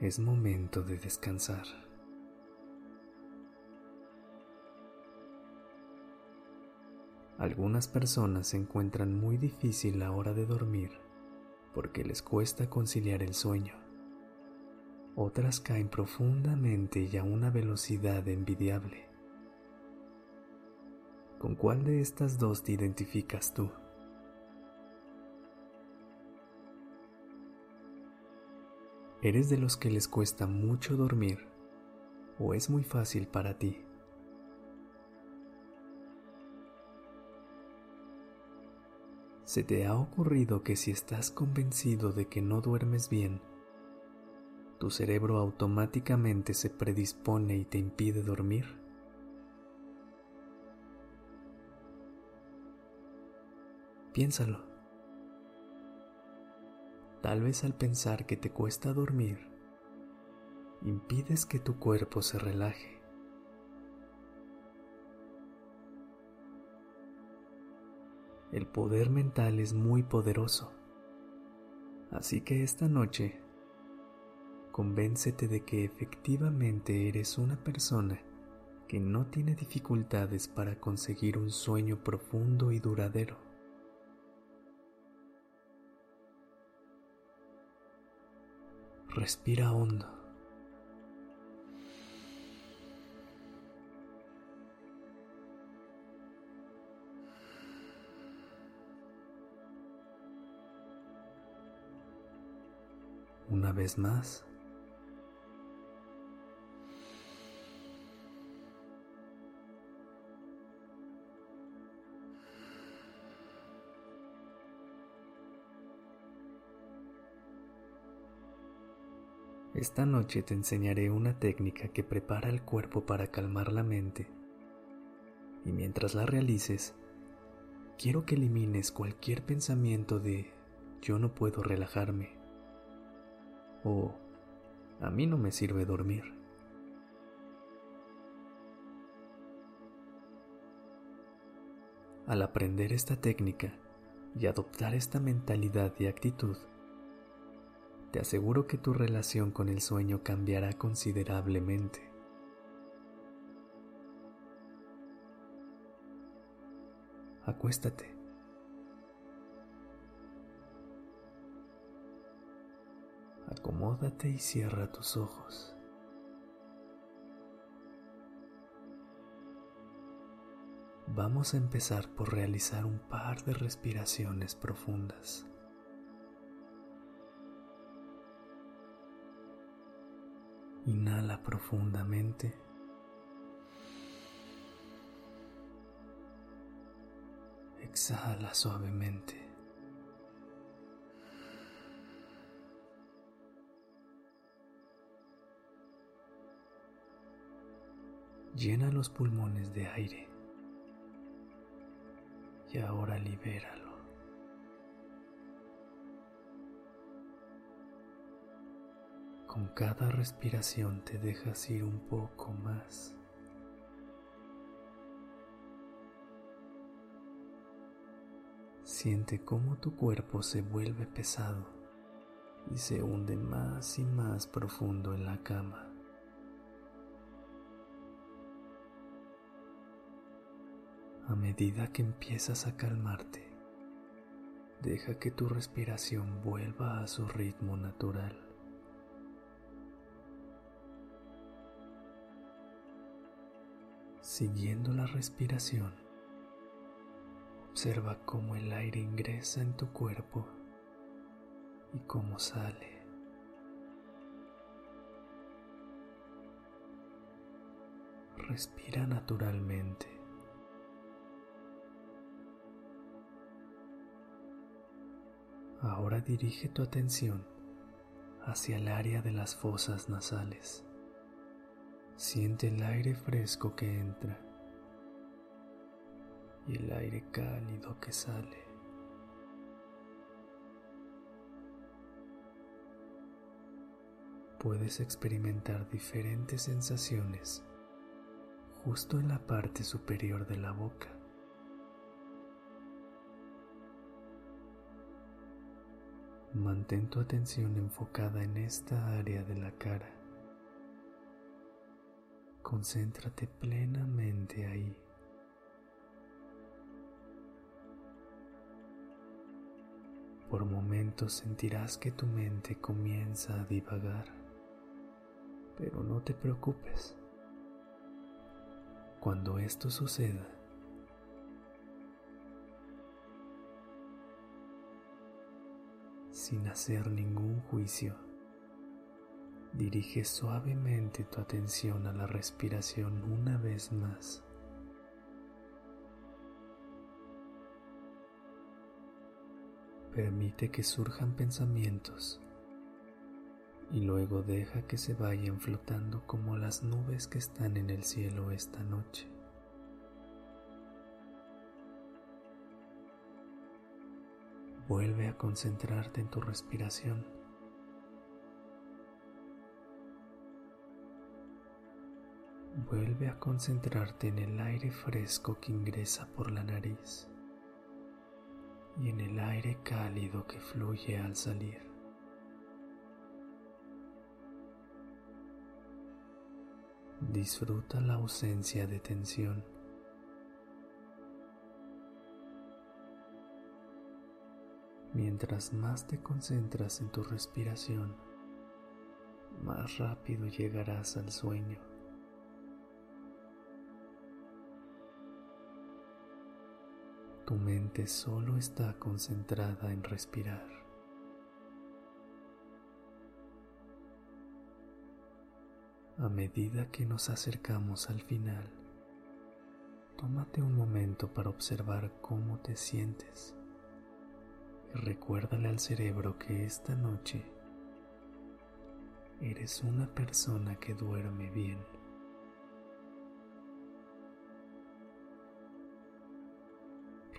Es momento de descansar. Algunas personas se encuentran muy difícil la hora de dormir porque les cuesta conciliar el sueño. Otras caen profundamente y a una velocidad envidiable. ¿Con cuál de estas dos te identificas tú? ¿Eres de los que les cuesta mucho dormir o es muy fácil para ti? ¿Se te ha ocurrido que si estás convencido de que no duermes bien, tu cerebro automáticamente se predispone y te impide dormir? Piénsalo. Tal vez al pensar que te cuesta dormir, impides que tu cuerpo se relaje. El poder mental es muy poderoso, así que esta noche convéncete de que efectivamente eres una persona que no tiene dificultades para conseguir un sueño profundo y duradero. Respira hondo. Una vez más. Esta noche te enseñaré una técnica que prepara el cuerpo para calmar la mente. Y mientras la realices, quiero que elimines cualquier pensamiento de yo no puedo relajarme o a mí no me sirve dormir. Al aprender esta técnica y adoptar esta mentalidad y actitud, te aseguro que tu relación con el sueño cambiará considerablemente. Acuéstate. Acomódate y cierra tus ojos. Vamos a empezar por realizar un par de respiraciones profundas. Inhala profundamente. Exhala suavemente. Llena los pulmones de aire y ahora libéralo. Con cada respiración te dejas ir un poco más. Siente cómo tu cuerpo se vuelve pesado y se hunde más y más profundo en la cama. A medida que empiezas a calmarte, deja que tu respiración vuelva a su ritmo natural. Siguiendo la respiración, observa cómo el aire ingresa en tu cuerpo y cómo sale. Respira naturalmente. Ahora dirige tu atención hacia el área de las fosas nasales. Siente el aire fresco que entra y el aire cálido que sale. Puedes experimentar diferentes sensaciones justo en la parte superior de la boca. Mantén tu atención enfocada en esta área de la cara. Concéntrate plenamente ahí. Por momentos sentirás que tu mente comienza a divagar, pero no te preocupes. Cuando esto suceda, sin hacer ningún juicio. Dirige suavemente tu atención a la respiración una vez más. Permite que surjan pensamientos y luego deja que se vayan flotando como las nubes que están en el cielo esta noche. Vuelve a concentrarte en tu respiración. Vuelve a concentrarte en el aire fresco que ingresa por la nariz y en el aire cálido que fluye al salir. Disfruta la ausencia de tensión. Mientras más te concentras en tu respiración, más rápido llegarás al sueño. Tu mente solo está concentrada en respirar. A medida que nos acercamos al final, tómate un momento para observar cómo te sientes y recuérdale al cerebro que esta noche eres una persona que duerme bien.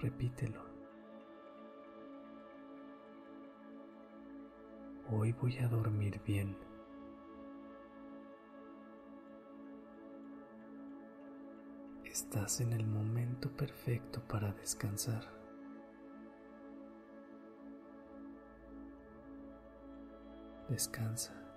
Repítelo. Hoy voy a dormir bien. Estás en el momento perfecto para descansar. Descansa.